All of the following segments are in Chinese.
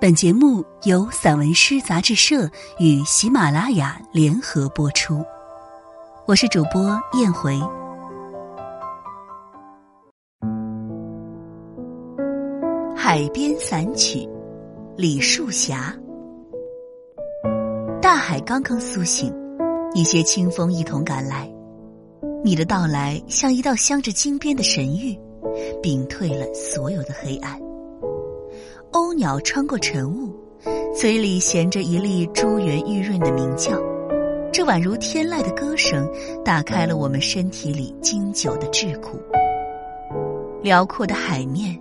本节目由散文诗杂志社与喜马拉雅联合播出，我是主播燕回。《海边散曲》，李树霞。大海刚刚苏醒，一些清风一同赶来，你的到来像一道镶着金边的神谕，屏退了所有的黑暗。鸟穿过晨雾，嘴里衔着一粒珠圆玉润的鸣叫，这宛如天籁的歌声，打开了我们身体里经久的桎梏。辽阔的海面，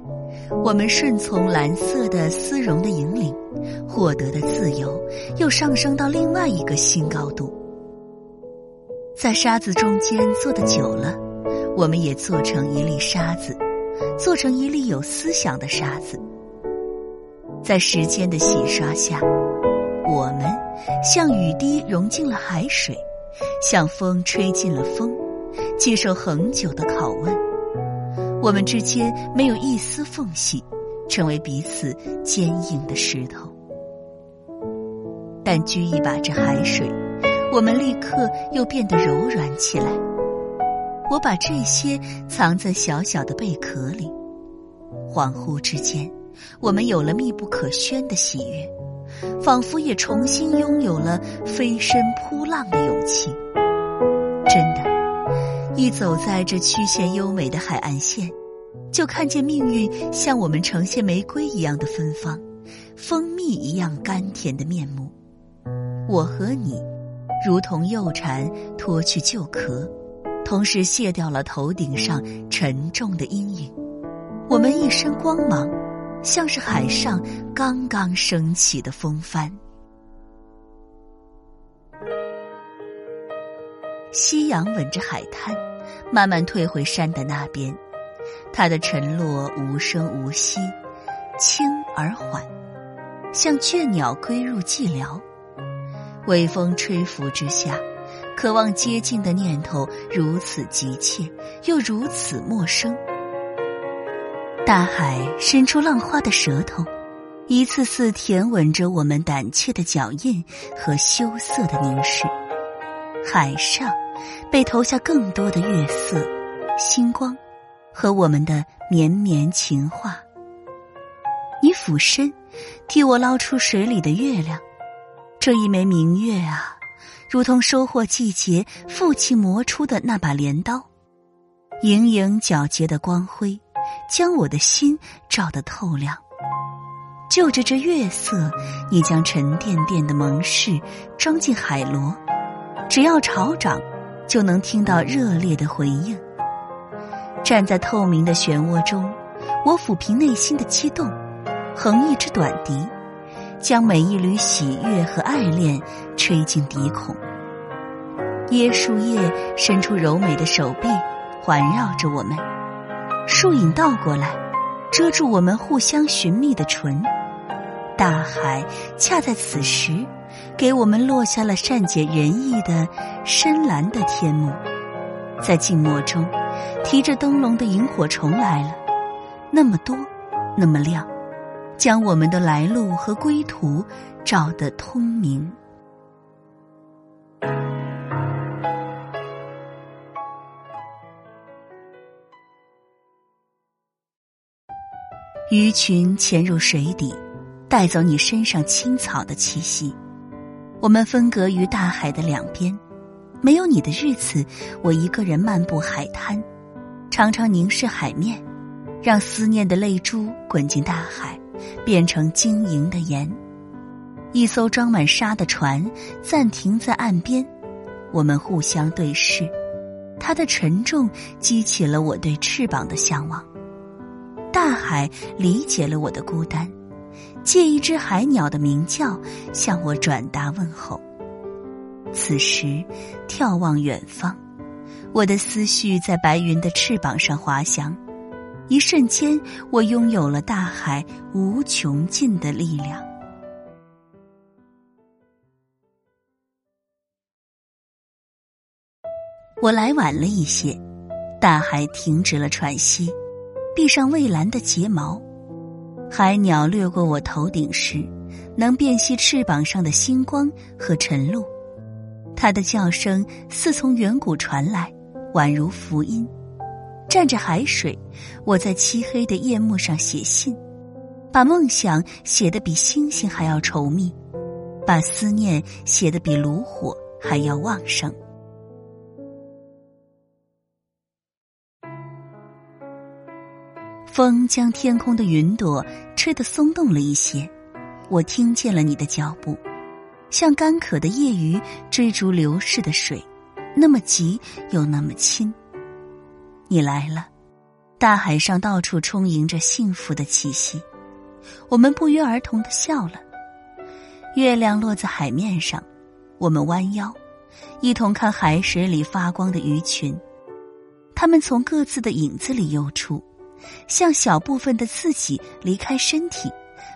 我们顺从蓝色的丝绒的引领，获得的自由又上升到另外一个新高度。在沙子中间坐的久了，我们也做成一粒沙子，做成一粒有思想的沙子。在时间的洗刷下，我们像雨滴融进了海水，像风吹进了风，接受恒久的拷问。我们之间没有一丝缝隙，成为彼此坚硬的石头。但掬一把这海水，我们立刻又变得柔软起来。我把这些藏在小小的贝壳里，恍惚之间。我们有了密不可宣的喜悦，仿佛也重新拥有了飞身扑浪的勇气。真的，一走在这曲线优美的海岸线，就看见命运向我们呈现玫瑰一样的芬芳，蜂蜜一样甘甜的面目。我和你，如同幼蝉脱去旧壳，同时卸掉了头顶上沉重的阴影。我们一身光芒。像是海上刚刚升起的风帆，夕阳吻着海滩，慢慢退回山的那边。它的沉落无声无息，轻而缓，像倦鸟归入寂寥。微风吹拂之下，渴望接近的念头如此急切，又如此陌生。大海伸出浪花的舌头，一次次舔吻着我们胆怯的脚印和羞涩的凝视。海上被投下更多的月色、星光和我们的绵绵情话。你俯身替我捞出水里的月亮，这一枚明月啊，如同收获季节父亲磨出的那把镰刀，盈盈皎洁的光辉。将我的心照得透亮，就着这月色，你将沉甸甸的盟誓装进海螺，只要潮涨，就能听到热烈的回应。站在透明的漩涡中，我抚平内心的激动，横一支短笛，将每一缕喜悦和爱恋吹进笛孔。椰树叶伸出柔美的手臂，环绕着我们。树影倒过来，遮住我们互相寻觅的唇。大海恰在此时，给我们落下了善解人意的深蓝的天幕。在静默中，提着灯笼的萤火虫来了，那么多，那么亮，将我们的来路和归途照得通明。鱼群潜入水底，带走你身上青草的气息。我们分隔于大海的两边，没有你的日子，我一个人漫步海滩，常常凝视海面，让思念的泪珠滚进大海，变成晶莹的盐。一艘装满沙的船暂停在岸边，我们互相对视，它的沉重激起了我对翅膀的向往。大海理解了我的孤单，借一只海鸟的鸣叫向我转达问候。此时，眺望远方，我的思绪在白云的翅膀上滑翔。一瞬间，我拥有了大海无穷尽的力量。我来晚了一些，大海停止了喘息。闭上蔚蓝的睫毛，海鸟掠过我头顶时，能辨析翅膀上的星光和晨露。它的叫声似从远古传来，宛如福音。蘸着海水，我在漆黑的夜幕上写信，把梦想写得比星星还要稠密，把思念写得比炉火还要旺盛。风将天空的云朵吹得松动了一些，我听见了你的脚步，像干渴的夜鱼追逐流逝的水，那么急又那么亲。你来了，大海上到处充盈着幸福的气息。我们不约而同的笑了。月亮落在海面上，我们弯腰，一同看海水里发光的鱼群。它们从各自的影子里游出，向小部分的自己离开身体，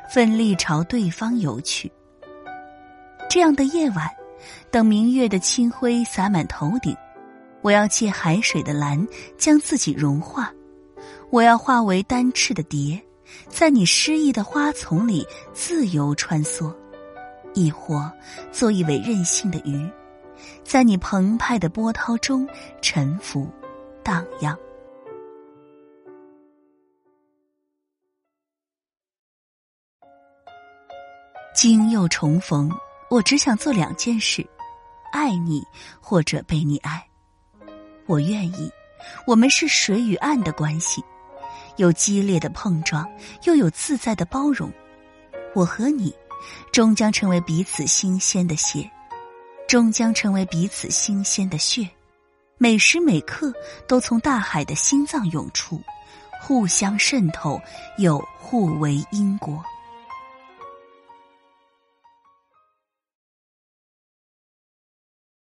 奋力朝对方游去。这样的夜晚，等明月的清辉洒满头顶。我要借海水的蓝将自己融化，我要化为单翅的蝶，在你诗意的花丛里自由穿梭，亦或做一尾任性的鱼，在你澎湃的波涛中沉浮、荡漾。今又重逢，我只想做两件事：爱你，或者被你爱。我愿意，我们是水与岸的关系，有激烈的碰撞，又有自在的包容。我和你，终将成为彼此新鲜的血，终将成为彼此新鲜的血，每时每刻都从大海的心脏涌出，互相渗透，又互为因果。